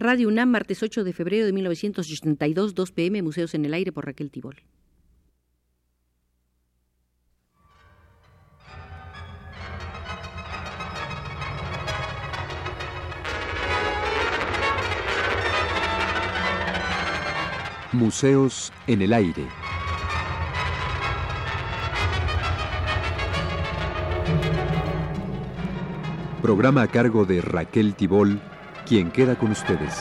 Radio UNAM, martes 8 de febrero de 1982, 2 pm, Museos en el Aire por Raquel Tibol. Museos en el Aire. Programa a cargo de Raquel Tibol, quien queda con ustedes.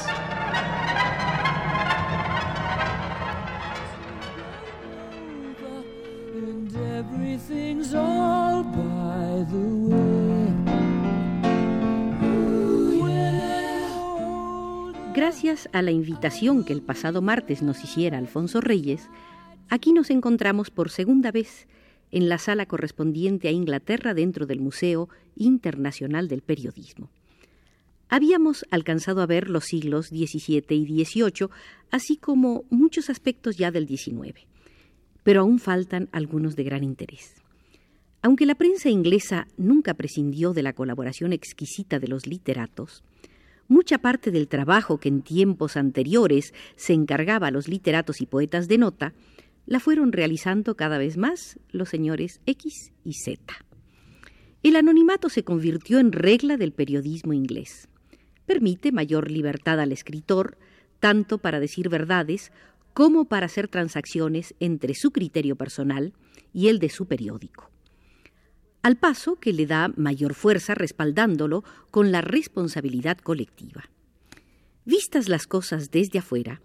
Gracias a la invitación que el pasado martes nos hiciera Alfonso Reyes, aquí nos encontramos por segunda vez en la sala correspondiente a Inglaterra dentro del Museo Internacional del Periodismo. Habíamos alcanzado a ver los siglos XVII y XVIII, así como muchos aspectos ya del XIX, pero aún faltan algunos de gran interés. Aunque la prensa inglesa nunca prescindió de la colaboración exquisita de los literatos, mucha parte del trabajo que en tiempos anteriores se encargaba a los literatos y poetas de nota la fueron realizando cada vez más los señores X y Z. El anonimato se convirtió en regla del periodismo inglés. Permite mayor libertad al escritor, tanto para decir verdades como para hacer transacciones entre su criterio personal y el de su periódico. Al paso que le da mayor fuerza respaldándolo con la responsabilidad colectiva. Vistas las cosas desde afuera,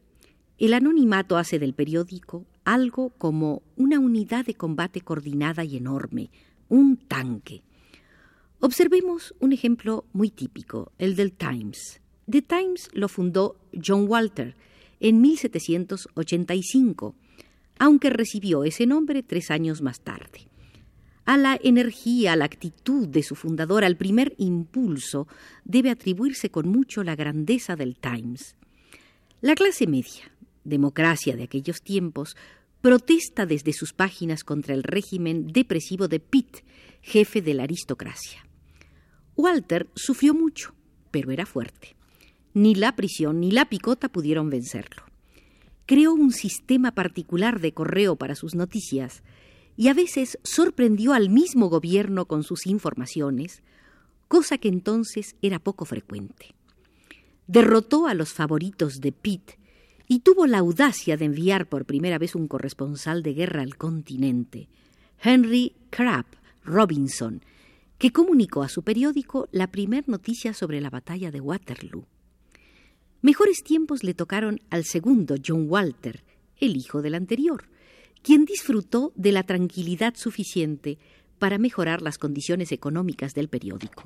el anonimato hace del periódico algo como una unidad de combate coordinada y enorme, un tanque. Observemos un ejemplo muy típico, el del Times. The Times lo fundó John Walter en 1785, aunque recibió ese nombre tres años más tarde. A la energía, a la actitud de su fundador, al primer impulso, debe atribuirse con mucho la grandeza del Times. La clase media, democracia de aquellos tiempos, protesta desde sus páginas contra el régimen depresivo de Pitt, jefe de la aristocracia. Walter sufrió mucho, pero era fuerte. Ni la prisión ni la picota pudieron vencerlo. Creó un sistema particular de correo para sus noticias y a veces sorprendió al mismo gobierno con sus informaciones, cosa que entonces era poco frecuente. Derrotó a los favoritos de Pitt y tuvo la audacia de enviar por primera vez un corresponsal de guerra al continente, Henry Crabb Robinson, que comunicó a su periódico la primer noticia sobre la batalla de Waterloo. Mejores tiempos le tocaron al segundo John Walter, el hijo del anterior, quien disfrutó de la tranquilidad suficiente para mejorar las condiciones económicas del periódico.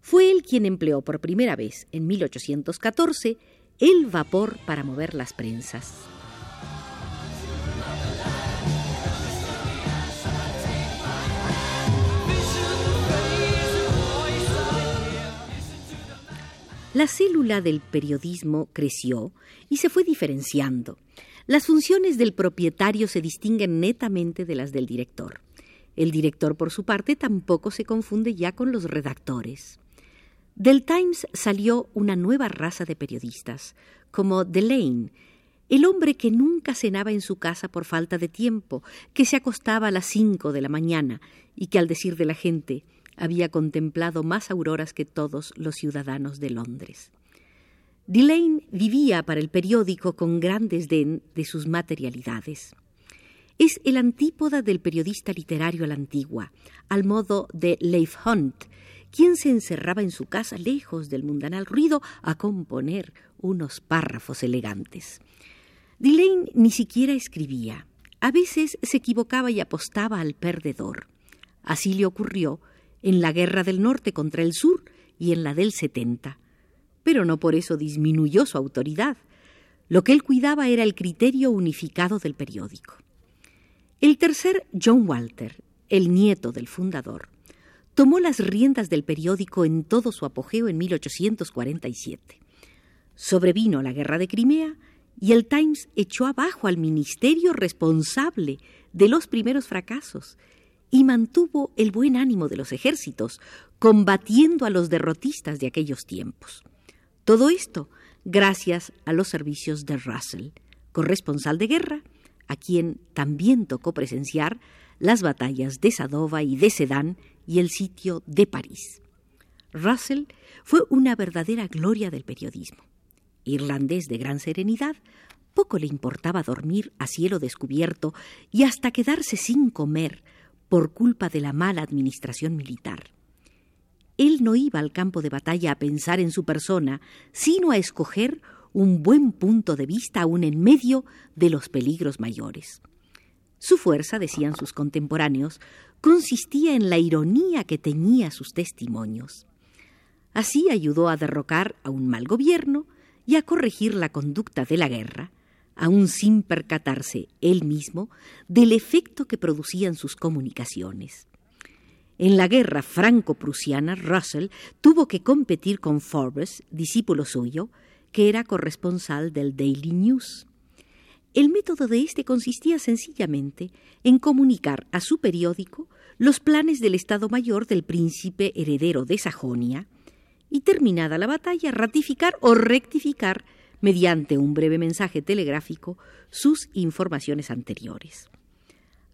Fue él quien empleó por primera vez, en 1814, el vapor para mover las prensas. La célula del periodismo creció y se fue diferenciando. Las funciones del propietario se distinguen netamente de las del director. El director, por su parte, tampoco se confunde ya con los redactores. Del Times salió una nueva raza de periodistas, como Delane, el hombre que nunca cenaba en su casa por falta de tiempo, que se acostaba a las cinco de la mañana y que, al decir de la gente, había contemplado más auroras que todos los ciudadanos de Londres. Delane vivía para el periódico con gran desdén de sus materialidades. Es el antípoda del periodista literario a la antigua, al modo de Leif Hunt, quien se encerraba en su casa lejos del mundanal ruido a componer unos párrafos elegantes. Delane ni siquiera escribía. A veces se equivocaba y apostaba al perdedor. Así le ocurrió en la Guerra del Norte contra el Sur y en la del 70. Pero no por eso disminuyó su autoridad. Lo que él cuidaba era el criterio unificado del periódico. El tercer John Walter, el nieto del fundador, tomó las riendas del periódico en todo su apogeo en 1847. Sobrevino la guerra de Crimea y el Times echó abajo al ministerio responsable de los primeros fracasos y mantuvo el buen ánimo de los ejércitos, combatiendo a los derrotistas de aquellos tiempos. Todo esto gracias a los servicios de Russell, corresponsal de guerra, a quien también tocó presenciar las batallas de Sadova y de Sedan y el sitio de París. Russell fue una verdadera gloria del periodismo. Irlandés de gran serenidad, poco le importaba dormir a cielo descubierto y hasta quedarse sin comer por culpa de la mala administración militar. Él no iba al campo de batalla a pensar en su persona, sino a escoger un buen punto de vista aún en medio de los peligros mayores. Su fuerza, decían sus contemporáneos, consistía en la ironía que teñía sus testimonios. Así ayudó a derrocar a un mal gobierno y a corregir la conducta de la guerra, aun sin percatarse él mismo del efecto que producían sus comunicaciones. En la guerra franco-prusiana, Russell tuvo que competir con Forbes, discípulo suyo, que era corresponsal del Daily News. El método de este consistía sencillamente en comunicar a su periódico los planes del Estado Mayor del príncipe heredero de Sajonia y, terminada la batalla, ratificar o rectificar mediante un breve mensaje telegráfico sus informaciones anteriores.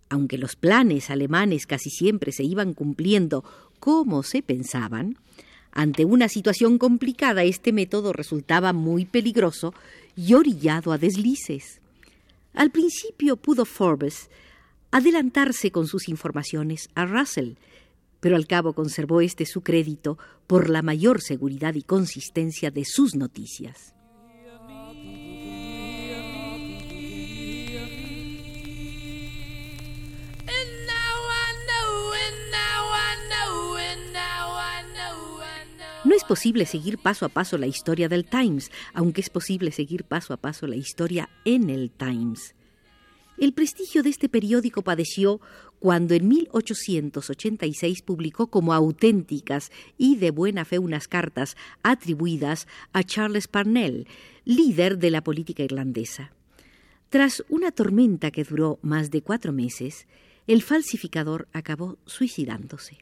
Aunque los planes alemanes casi siempre se iban cumpliendo como se pensaban, ante una situación complicada este método resultaba muy peligroso y orillado a deslices. Al principio pudo Forbes adelantarse con sus informaciones a Russell, pero al cabo conservó este su crédito por la mayor seguridad y consistencia de sus noticias. Posible seguir paso a paso la historia del Times, aunque es posible seguir paso a paso la historia en el Times. El prestigio de este periódico padeció cuando en 1886 publicó como auténticas y de buena fe unas cartas atribuidas a Charles Parnell, líder de la política irlandesa. Tras una tormenta que duró más de cuatro meses, el falsificador acabó suicidándose.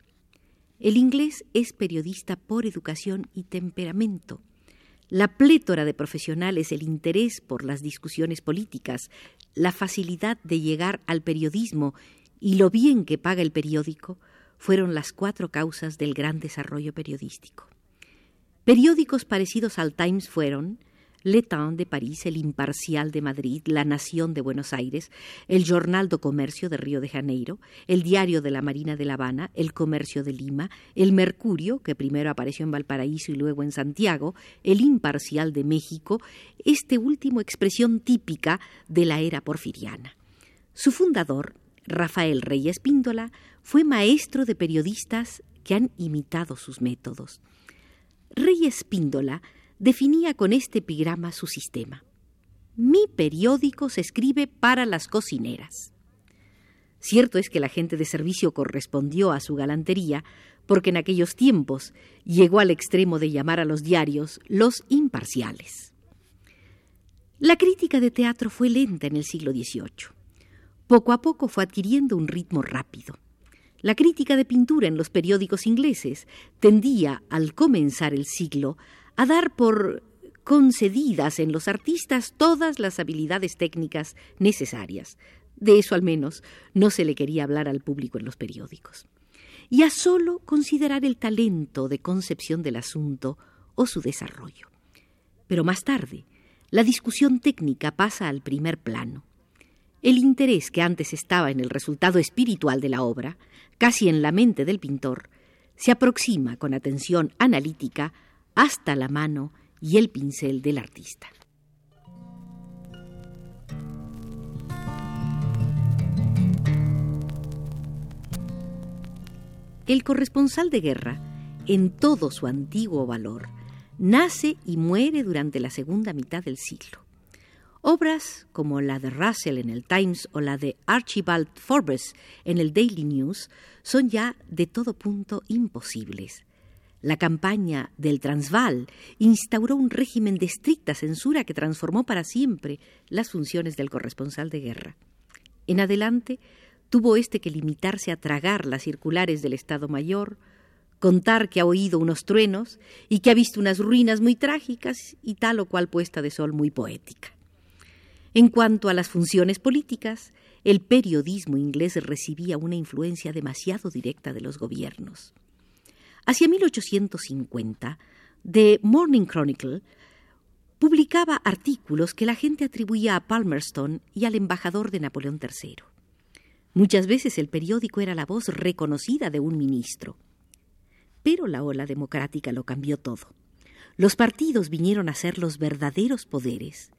El inglés es periodista por educación y temperamento. La plétora de profesionales, el interés por las discusiones políticas, la facilidad de llegar al periodismo y lo bien que paga el periódico fueron las cuatro causas del gran desarrollo periodístico. Periódicos parecidos al Times fueron Temps de París, El Imparcial de Madrid, La Nación de Buenos Aires, el Jornal do Comercio de Río de Janeiro, el Diario de la Marina de La Habana, El Comercio de Lima, el Mercurio, que primero apareció en Valparaíso y luego en Santiago, el Imparcial de México, este último expresión típica de la era porfiriana. Su fundador, Rafael Reyes Píndola, fue maestro de periodistas que han imitado sus métodos. Reyes Píndola definía con este epigrama su sistema. Mi periódico se escribe para las cocineras. Cierto es que la gente de servicio correspondió a su galantería, porque en aquellos tiempos llegó al extremo de llamar a los diarios los imparciales. La crítica de teatro fue lenta en el siglo XVIII. Poco a poco fue adquiriendo un ritmo rápido. La crítica de pintura en los periódicos ingleses tendía, al comenzar el siglo, a dar por concedidas en los artistas todas las habilidades técnicas necesarias. De eso al menos no se le quería hablar al público en los periódicos. Y a solo considerar el talento de concepción del asunto o su desarrollo. Pero más tarde, la discusión técnica pasa al primer plano. El interés que antes estaba en el resultado espiritual de la obra, casi en la mente del pintor, se aproxima con atención analítica hasta la mano y el pincel del artista. El corresponsal de guerra, en todo su antiguo valor, nace y muere durante la segunda mitad del siglo. Obras como la de Russell en el Times o la de Archibald Forbes en el Daily News son ya de todo punto imposibles. La campaña del Transvaal instauró un régimen de estricta censura que transformó para siempre las funciones del corresponsal de guerra. En adelante, tuvo éste que limitarse a tragar las circulares del Estado Mayor, contar que ha oído unos truenos y que ha visto unas ruinas muy trágicas y tal o cual puesta de sol muy poética. En cuanto a las funciones políticas, el periodismo inglés recibía una influencia demasiado directa de los gobiernos. Hacia 1850, The Morning Chronicle publicaba artículos que la gente atribuía a Palmerston y al embajador de Napoleón III. Muchas veces el periódico era la voz reconocida de un ministro. Pero la ola democrática lo cambió todo. Los partidos vinieron a ser los verdaderos poderes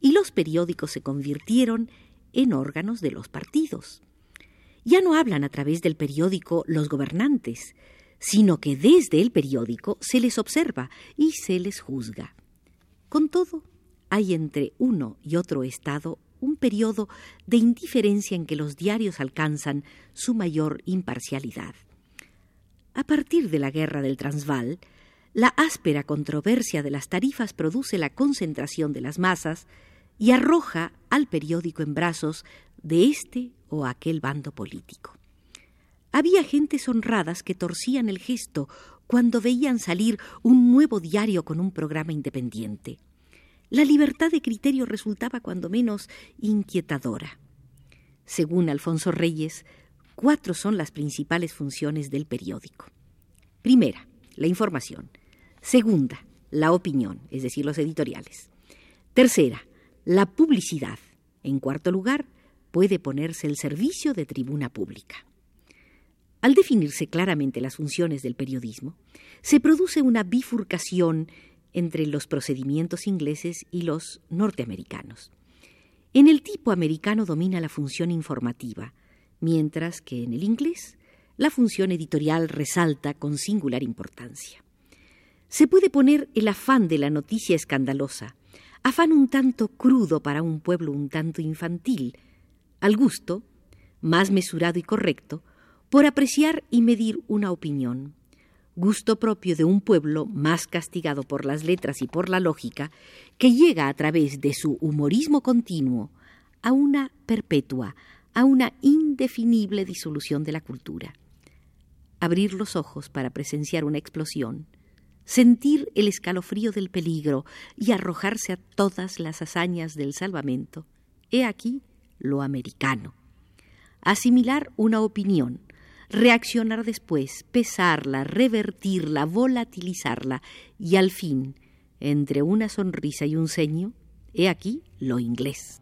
y los periódicos se convirtieron en órganos de los partidos. Ya no hablan a través del periódico los gobernantes, sino que desde el periódico se les observa y se les juzga. Con todo, hay entre uno y otro Estado un periodo de indiferencia en que los diarios alcanzan su mayor imparcialidad. A partir de la guerra del Transvaal, la áspera controversia de las tarifas produce la concentración de las masas y arroja al periódico en brazos de este o aquel bando político. Había gentes honradas que torcían el gesto cuando veían salir un nuevo diario con un programa independiente. La libertad de criterio resultaba cuando menos inquietadora. Según Alfonso Reyes, cuatro son las principales funciones del periódico. Primera, la información. Segunda, la opinión, es decir, los editoriales. Tercera, la publicidad. En cuarto lugar, puede ponerse el servicio de tribuna pública. Al definirse claramente las funciones del periodismo, se produce una bifurcación entre los procedimientos ingleses y los norteamericanos. En el tipo americano domina la función informativa, mientras que en el inglés la función editorial resalta con singular importancia. Se puede poner el afán de la noticia escandalosa, afán un tanto crudo para un pueblo un tanto infantil, al gusto, más mesurado y correcto, por apreciar y medir una opinión, gusto propio de un pueblo más castigado por las letras y por la lógica, que llega a través de su humorismo continuo a una perpetua, a una indefinible disolución de la cultura. Abrir los ojos para presenciar una explosión, sentir el escalofrío del peligro y arrojarse a todas las hazañas del salvamento, he aquí lo americano. Asimilar una opinión, reaccionar después, pesarla, revertirla, volatilizarla y al fin, entre una sonrisa y un ceño, he aquí lo inglés.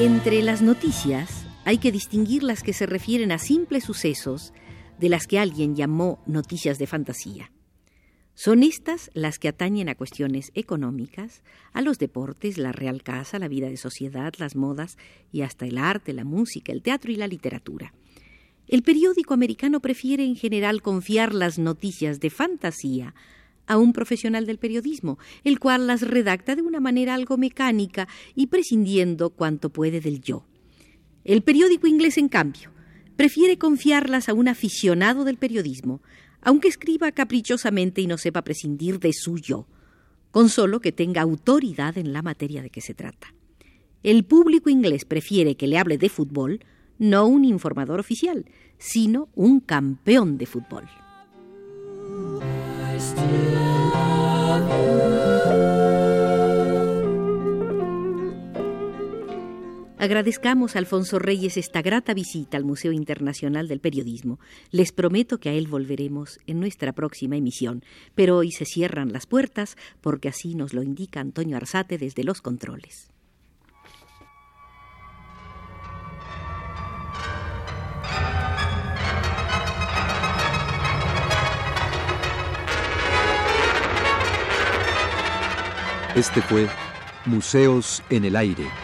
Entre las noticias hay que distinguir las que se refieren a simples sucesos de las que alguien llamó noticias de fantasía. Son estas las que atañen a cuestiones económicas, a los deportes, la real casa, la vida de sociedad, las modas y hasta el arte, la música, el teatro y la literatura. El periódico americano prefiere en general confiar las noticias de fantasía a un profesional del periodismo, el cual las redacta de una manera algo mecánica y prescindiendo cuanto puede del yo. El periódico inglés, en cambio, prefiere confiarlas a un aficionado del periodismo, aunque escriba caprichosamente y no sepa prescindir de su yo, con solo que tenga autoridad en la materia de que se trata. El público inglés prefiere que le hable de fútbol, no un informador oficial, sino un campeón de fútbol. Agradezcamos a Alfonso Reyes esta grata visita al Museo Internacional del Periodismo. Les prometo que a él volveremos en nuestra próxima emisión, pero hoy se cierran las puertas porque así nos lo indica Antonio Arzate desde los controles. Este fue Museos en el Aire.